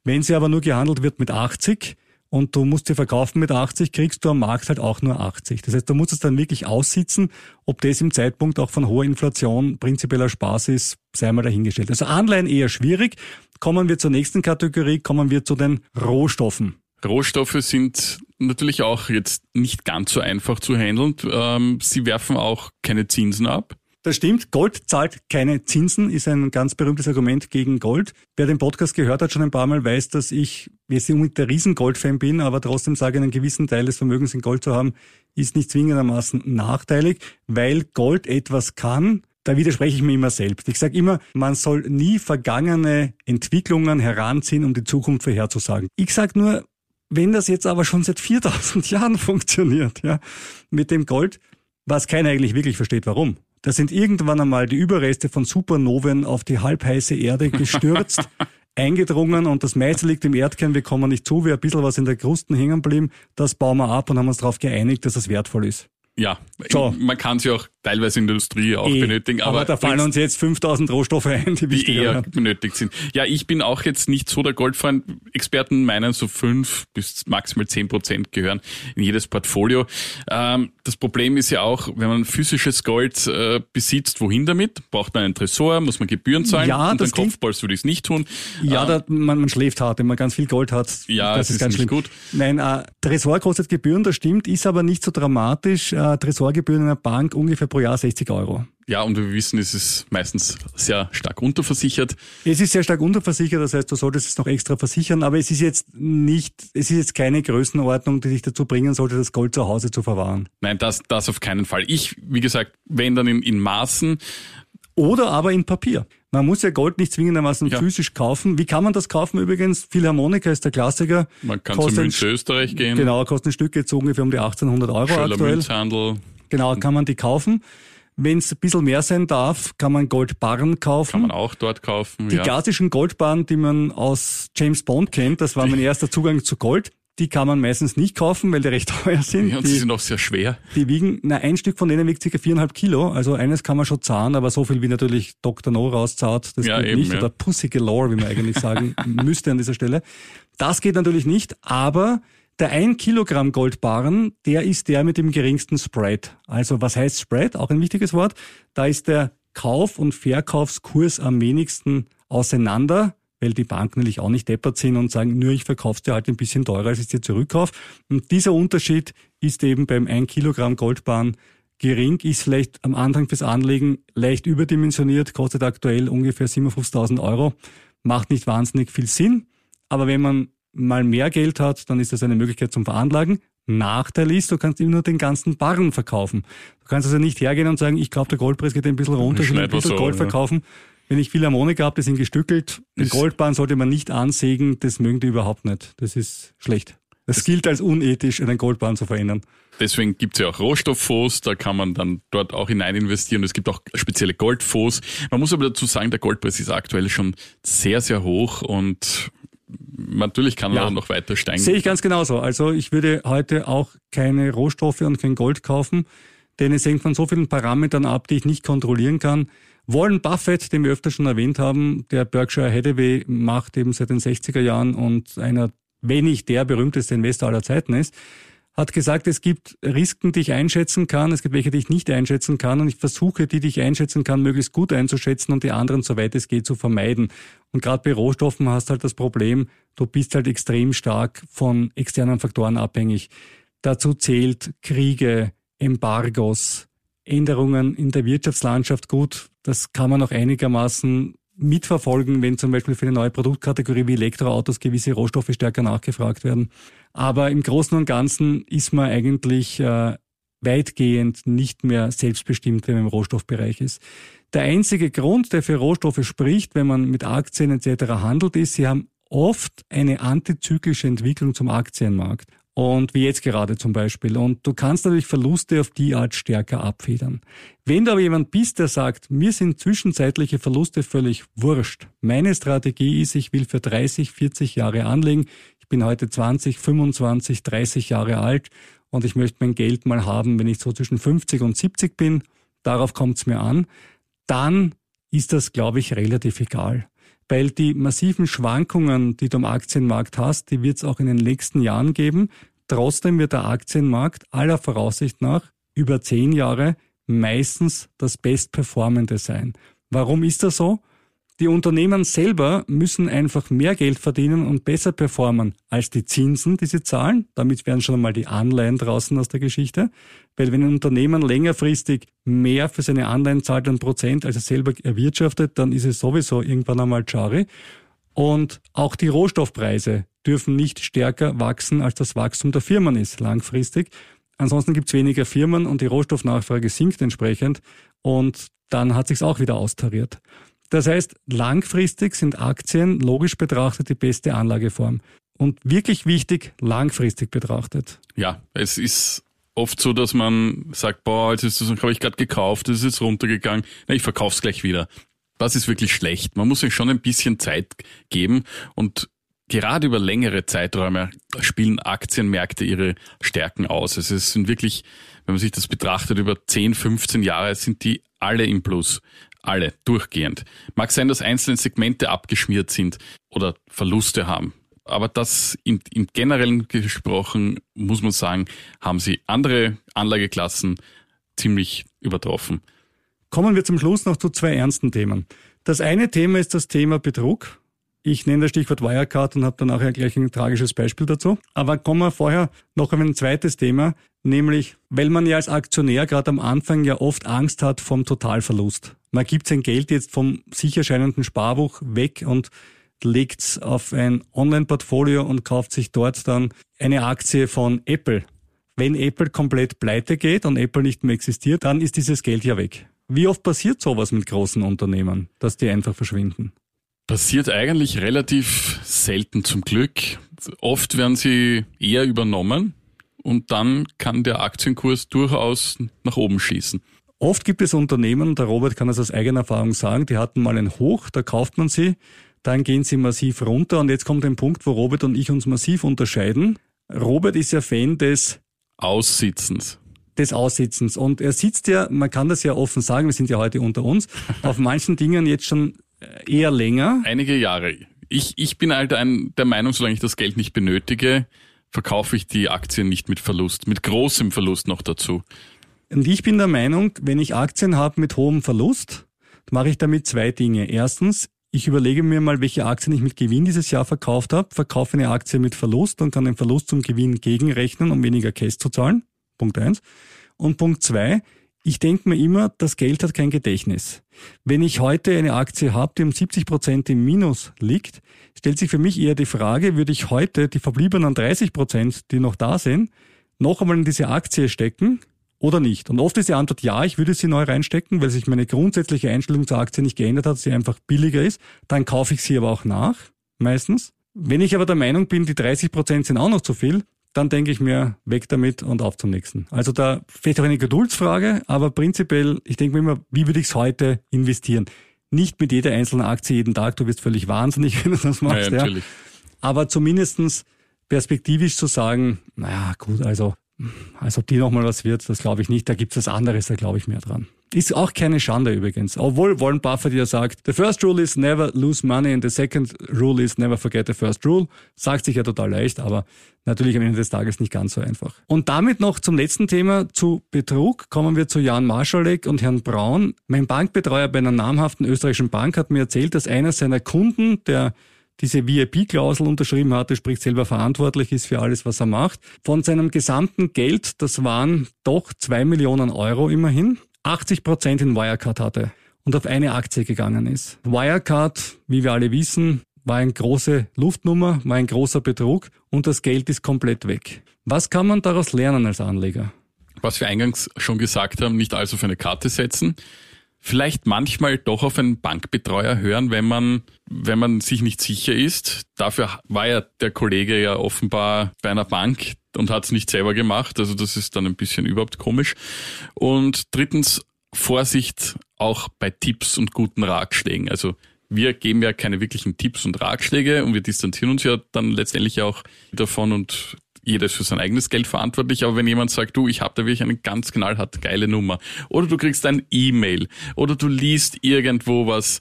Wenn sie aber nur gehandelt wird mit 80 und du musst sie verkaufen mit 80, kriegst du am Markt halt auch nur 80. Das heißt, du musst es dann wirklich aussitzen. Ob das im Zeitpunkt auch von hoher Inflation prinzipieller Spaß ist, sei mal dahingestellt. Also Anleihen eher schwierig. Kommen wir zur nächsten Kategorie, kommen wir zu den Rohstoffen. Rohstoffe sind natürlich auch jetzt nicht ganz so einfach zu handeln. Ähm, sie werfen auch keine Zinsen ab. Das stimmt, Gold zahlt keine Zinsen, ist ein ganz berühmtes Argument gegen Gold. Wer den Podcast gehört hat schon ein paar Mal, weiß, dass ich jetzt nicht unbedingt der Riesengold-Fan bin, aber trotzdem sage, einen gewissen Teil des Vermögens in Gold zu haben, ist nicht zwingendermaßen nachteilig, weil Gold etwas kann, da widerspreche ich mir immer selbst. Ich sage immer, man soll nie vergangene Entwicklungen heranziehen, um die Zukunft vorherzusagen. Ich sage nur, wenn das jetzt aber schon seit 4000 Jahren funktioniert, ja, mit dem Gold, was keiner eigentlich wirklich versteht, warum. Da sind irgendwann einmal die Überreste von Supernoven auf die halbheiße Erde gestürzt, eingedrungen und das meiste liegt im Erdkern, wir kommen nicht zu, wir ein bisschen was in der Krusten hängen blieben, das bauen wir ab und haben uns darauf geeinigt, dass das wertvoll ist. Ja, So. man kann sie auch teilweise in der Industrie auch Eh, benötigen, aber, aber da fallen uns jetzt 5000 Rohstoffe ein, die die eher wären. benötigt sind. Ja, ich bin auch jetzt nicht so der Goldfreund. Experten meinen, so fünf bis maximal zehn Prozent gehören in jedes Portfolio. Ähm, das Problem ist ja auch, wenn man physisches Gold äh, besitzt, wohin damit? Braucht man einen Tresor, muss man Gebühren zahlen? Ja, und das dann Kopfballs würde ich es nicht tun. Ja, Ähm, da, man, man schläft hart, wenn man ganz viel Gold hat. Ja, das es ist ist ganz schlimm. gut. Nein, äh, Tresor kostet Gebühren, das stimmt, ist aber nicht so dramatisch. Äh, Tresorgebühren in einer Bank ungefähr pro Jahr 60 Euro. ja, und wir wissen, es ist meistens sehr stark unterversichert. Es ist sehr stark unterversichert, das heißt, du solltest es noch extra versichern, aber es ist jetzt nicht, es ist jetzt keine Größenordnung, die dich dazu bringen sollte, das Gold zu Hause zu verwahren. Nein, das, das auf keinen Fall. Ich, wie gesagt, wenn dann in, in Maßen, Oder aber in Papier. Man muss ja Gold nicht zwingendermaßen Ja. physisch kaufen. Wie kann man das kaufen übrigens? Philharmonika ist der Klassiker. man kann Kostet- Münze Österreich gehen, Genau, kostet ein Stück jetzt so ungefähr um die 1800 Euro Schöller aktuell. Münzhandel, Genau, kann man die kaufen. Wenn es ein bisschen mehr sein darf, kann man Goldbarren kaufen. kann man auch dort kaufen. die ja. klassischen Goldbarren, die man aus James Bond kennt, das war mein erster Zugang zu Gold. Die kann man meistens nicht kaufen, weil die recht teuer sind. ja, und sie die, sind auch sehr schwer. die wiegen, na, ein Stück von denen wiegt circa viereinhalb Kilo. Also eines kann man schon zahlen, aber so viel wie natürlich Dr. No rauszahlt, das Ja, geht eben, nicht. ja. Oder Pussy Galore, wie man eigentlich sagen müsste an dieser Stelle. Das geht natürlich nicht, aber der 1 Kilogramm Goldbarren, der ist der mit dem geringsten Spread. Also was heißt Spread? Auch ein wichtiges Wort. Da ist der Kauf- und Verkaufskurs am wenigsten auseinander, weil die Banken natürlich auch nicht deppert sind und sagen, nur ich verkauf's dir halt ein bisschen teurer, als ich dir zurückkauf. Und dieser Unterschied ist eben beim 1 Kilogramm Goldbarren gering, ist vielleicht am Anfang fürs Anlegen leicht überdimensioniert, kostet aktuell ungefähr 57.000 Euro, macht nicht wahnsinnig viel Sinn, aber wenn man mal mehr Geld hat, dann ist das eine Möglichkeit zum Veranlagen. Nachteil ist, du kannst immer nur den ganzen Barren verkaufen. Du kannst also nicht hergehen und sagen, ich glaube, der Goldpreis geht ein bisschen runter, ich will ein bisschen auf, Gold ja. verkaufen. Wenn ich Philharmoniker habe, die sind gestückelt, den Goldbarren sollte man nicht ansägen, das mögen die überhaupt nicht. Das ist schlecht. Das gilt als unethisch, einen Goldbarren zu verändern. Deswegen gibt's ja auch Rohstofffonds, da kann man dann dort auch hinein investieren. Es gibt auch spezielle Goldfonds. Man muss aber dazu sagen, der Goldpreis ist aktuell schon sehr, sehr hoch und natürlich kann er Ja. auch noch weiter steigen. Sehe ich ganz genauso. Also ich würde heute auch keine Rohstoffe und kein Gold kaufen, denn es hängt von so vielen Parametern ab, die ich nicht kontrollieren kann. Warren Buffett, den wir öfter schon erwähnt haben, der Berkshire Hathaway macht eben seit den 60er Jahren und einer, wenn nicht der berühmteste Investor aller Zeiten ist, hat gesagt, es gibt Risiken, die ich einschätzen kann, es gibt welche, die ich nicht einschätzen kann und ich versuche, die, die ich einschätzen kann, möglichst gut einzuschätzen und die anderen, soweit es geht, zu vermeiden. Und gerade bei Rohstoffen hast du halt das Problem, du bist halt extrem stark von externen Faktoren abhängig. Dazu zählt Kriege, Embargos, Änderungen in der Wirtschaftslandschaft. Gut, das kann man auch einigermaßen mitverfolgen, wenn zum Beispiel für eine neue Produktkategorie wie Elektroautos gewisse Rohstoffe stärker nachgefragt werden. Aber im Großen und Ganzen ist man eigentlich äh, weitgehend nicht mehr selbstbestimmt, wenn man im Rohstoffbereich ist. Der einzige Grund, der für Rohstoffe spricht, wenn man mit Aktien etc. handelt, ist, sie haben oft eine antizyklische Entwicklung zum Aktienmarkt. Und wie jetzt gerade zum Beispiel. Und du kannst natürlich Verluste auf die Art stärker abfedern. Wenn du aber jemand bist, der sagt, mir sind zwischenzeitliche Verluste völlig wurscht. Meine Strategie ist, ich will für 30, 40 Jahre anlegen. Ich bin heute 20, 25, 30 Jahre alt und ich möchte mein Geld mal haben, wenn ich so zwischen 50 und 70 bin. Darauf kommt es mir an. Dann ist das, glaube ich, relativ egal weil die massiven Schwankungen, die du am Aktienmarkt hast, die wird es auch in den nächsten Jahren geben. Trotzdem wird der Aktienmarkt aller Voraussicht nach über zehn Jahre meistens das bestperformende sein. Warum ist das so? Die Unternehmen selber müssen einfach mehr Geld verdienen und besser performen als die Zinsen, die sie zahlen. Damit wären schon einmal die Anleihen draußen aus der Geschichte. Weil wenn ein Unternehmen längerfristig mehr für seine Anleihen zahlt an Prozent, als es selber erwirtschaftet, dann ist es sowieso irgendwann einmal Chari. Und auch die Rohstoffpreise dürfen nicht stärker wachsen, als das Wachstum der Firmen ist, langfristig. Ansonsten gibt es weniger Firmen und die Rohstoffnachfrage sinkt entsprechend und dann hat sich's auch wieder austariert. Das heißt, langfristig sind Aktien logisch betrachtet die beste Anlageform. Und wirklich wichtig, langfristig betrachtet. Ja, es ist oft so, dass man sagt, boah, jetzt ist das habe ich gerade gekauft, das ist runtergegangen, na, ich verkauf's gleich wieder. Das ist wirklich schlecht. Man muss sich schon ein bisschen Zeit geben und gerade über längere Zeiträume spielen Aktienmärkte ihre Stärken aus. Also es sind wirklich wenn man sich das betrachtet über 10, 15 Jahre, sind die alle im Plus. Alle, durchgehend. Mag sein, dass einzelne Segmente abgeschmiert sind oder Verluste haben. Aber das im, im generellen gesprochen, muss man sagen, haben sie andere Anlageklassen ziemlich übertroffen. Kommen wir zum Schluss noch zu zwei ernsten Themen. Das eine Thema ist das Thema Betrug. Ich nenne das Stichwort Wirecard und habe dann nachher gleich ein tragisches Beispiel dazu. Aber kommen wir vorher noch auf ein zweites Thema, nämlich, weil man ja als Aktionär gerade am Anfang ja oft Angst hat vom Totalverlust. Man gibt sein Geld jetzt vom sicher scheinenden Sparbuch weg und legt's auf ein Online-Portfolio und kauft sich dort dann eine Aktie von Apple. Wenn Apple komplett pleite geht und Apple nicht mehr existiert, dann ist dieses Geld ja weg. Wie oft passiert sowas mit großen Unternehmen, dass die einfach verschwinden? Passiert eigentlich relativ selten zum Glück. Oft werden sie eher übernommen und dann kann der Aktienkurs durchaus nach oben schießen. Oft gibt es Unternehmen, der Robert kann das aus eigener Erfahrung sagen, die hatten mal ein Hoch, da kauft man sie, dann gehen sie massiv runter und jetzt kommt ein Punkt, wo Robert und ich uns massiv unterscheiden. Robert ist ja Fan des Aussitzens des Aussitzens. Und er sitzt ja, man kann das ja offen sagen, wir sind ja heute unter uns, auf manchen Dingen jetzt schon eher länger. Einige Jahre. Ich, ich bin halt ein, der Meinung, solange ich das Geld nicht benötige, verkaufe ich die Aktien nicht mit Verlust, mit großem Verlust noch dazu. Und ich bin der Meinung, wenn ich Aktien habe mit hohem Verlust, mache ich damit zwei Dinge. Erstens, ich überlege mir mal, welche Aktien ich mit Gewinn dieses Jahr verkauft habe, verkaufe eine Aktie mit Verlust und kann den Verlust zum Gewinn gegenrechnen, um weniger Cash zu zahlen. Punkt eins. Und Punkt zwei, ich denke mir immer, das Geld hat kein Gedächtnis. Wenn ich heute eine Aktie habe, die um 70 Prozent im Minus liegt, stellt sich für mich eher die Frage, würde ich heute die verbliebenen 30 Prozent, die noch da sind, noch einmal in diese Aktie stecken oder nicht? Und oft ist die Antwort ja, ich würde sie neu reinstecken, weil sich meine grundsätzliche Einstellung zur Aktie nicht geändert hat, sie einfach billiger ist. Dann kaufe ich sie aber auch nach, meistens. Wenn ich aber der Meinung bin, die 30 Prozent sind auch noch zu viel, dann denke ich mir, weg damit und auf zum nächsten. Also da vielleicht auch eine Geduldsfrage, aber prinzipiell, ich denke mir immer, wie würde ich es heute investieren? Nicht mit jeder einzelnen Aktie jeden Tag, du wirst völlig wahnsinnig, wenn du das machst. Ja, ja. Aber zumindestens perspektivisch zu sagen, naja, gut, also als ob die nochmal was wird, das glaube ich nicht. Da gibt es was anderes, da glaube ich mehr dran. Ist auch keine Schande übrigens. Obwohl Warren Buffett ja sagt, the first rule is never lose money and the second rule is never forget the first rule. Sagt sich ja total leicht, aber natürlich am Ende des Tages nicht ganz so einfach. Und damit noch zum letzten Thema zu Betrug kommen wir zu Jan Marschalek und Herrn Braun. Mein Bankbetreuer bei einer namhaften österreichischen Bank hat mir erzählt, dass einer seiner Kunden, der diese VIP-Klausel unterschrieben hatte, sprich selber verantwortlich ist für alles, was er macht. Von seinem gesamten Geld, das waren doch zwei Millionen Euro immerhin, 80 Prozent in Wirecard hatte und auf eine Aktie gegangen ist. Wirecard, wie wir alle wissen, war eine große Luftnummer, war ein großer Betrug und das Geld ist komplett weg. Was kann man daraus lernen als Anleger? Was wir eingangs schon gesagt haben, nicht alles auf eine Karte setzen vielleicht manchmal doch auf einen Bankbetreuer hören, wenn man, wenn man sich nicht sicher ist. Dafür war ja der Kollege ja offenbar bei einer Bank und hat es nicht selber gemacht. Also das ist dann ein bisschen überhaupt komisch. Und drittens, Vorsicht auch bei Tipps und guten Ratschlägen. Also wir geben ja keine wirklichen Tipps und Ratschläge und wir distanzieren uns ja dann letztendlich auch davon und jeder ist für sein eigenes Geld verantwortlich, aber wenn jemand sagt, du, ich habe da wirklich eine ganz knallhart geile Nummer, oder du kriegst ein E-Mail, oder du liest irgendwo was.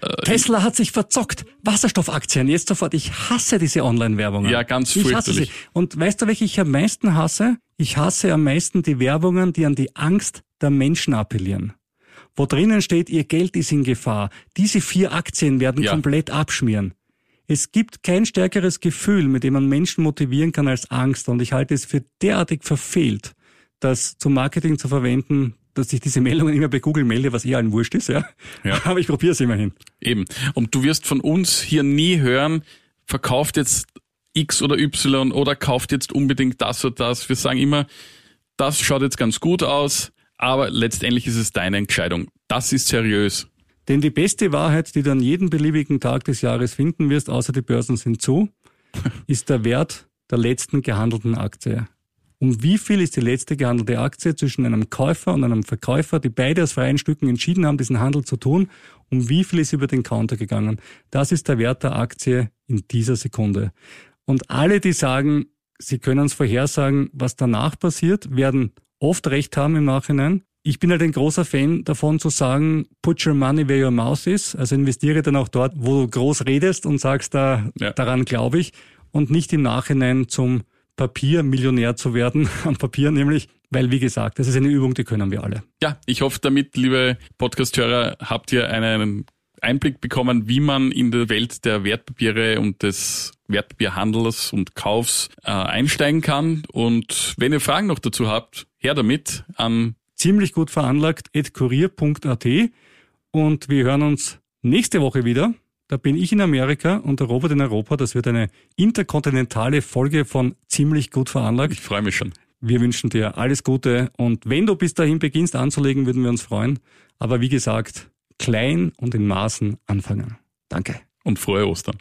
Äh, Tesla hat sich verzockt. Wasserstoffaktien, jetzt sofort. Ich hasse diese Online-Werbungen. Ja, ganz ich hasse sie. Und weißt du, welche ich am meisten hasse? Ich hasse am meisten die Werbungen, die an die Angst der Menschen appellieren wo drinnen steht, ihr Geld ist in Gefahr. Diese vier Aktien werden ja. komplett abschmieren. Es gibt kein stärkeres Gefühl, mit dem man Menschen motivieren kann als Angst. Und ich halte es für derartig verfehlt, das zum Marketing zu verwenden, dass ich diese Meldungen immer bei Google melde, was eh allen wurscht ist, ja. ja. Aber ich probiere es immerhin. Eben. Und du wirst von uns hier nie hören, verkauft jetzt X oder Y oder kauft jetzt unbedingt das oder das. Wir sagen immer, das schaut jetzt ganz gut aus, aber letztendlich ist es deine Entscheidung. Das ist seriös. Denn die beste Wahrheit, die du an jedem beliebigen Tag des Jahres finden wirst, außer die Börsen sind zu, ist der Wert der letzten gehandelten Aktie. Um wie viel ist die letzte gehandelte Aktie zwischen einem Käufer und einem Verkäufer, die beide aus freien Stücken entschieden haben, diesen Handel zu tun? Um wie viel ist über den Counter gegangen? Das ist der Wert der Aktie in dieser Sekunde. Und alle, die sagen, sie können es vorhersagen, was danach passiert, werden oft recht haben im Nachhinein. Ich bin halt ein großer Fan davon zu sagen, put your money where your mouth is. Also investiere dann auch dort, wo du groß redest und sagst, da, ja. daran glaube ich. Und nicht im Nachhinein zum Papiermillionär zu werden, am Papier nämlich, weil wie gesagt, das ist eine Übung, die können wir alle. Ja, ich hoffe damit, liebe Podcasthörer, habt ihr einen Einblick bekommen, wie man in der Welt der Wertpapiere und des Wertpapierhandels und Kaufs äh, einsteigen kann. Und wenn ihr Fragen noch dazu habt, her damit an ziemlich gut veranlagt kurier.at und wir hören uns nächste Woche wieder. Da bin ich in Amerika und der Robert in Europa. Das wird eine interkontinentale Folge von ziemlich gut veranlagt. Ich freue mich schon. Wir wünschen dir alles Gute und wenn du bis dahin beginnst anzulegen, würden wir uns freuen. Aber wie gesagt, klein und in Maßen anfangen. Danke. Und frohe Ostern.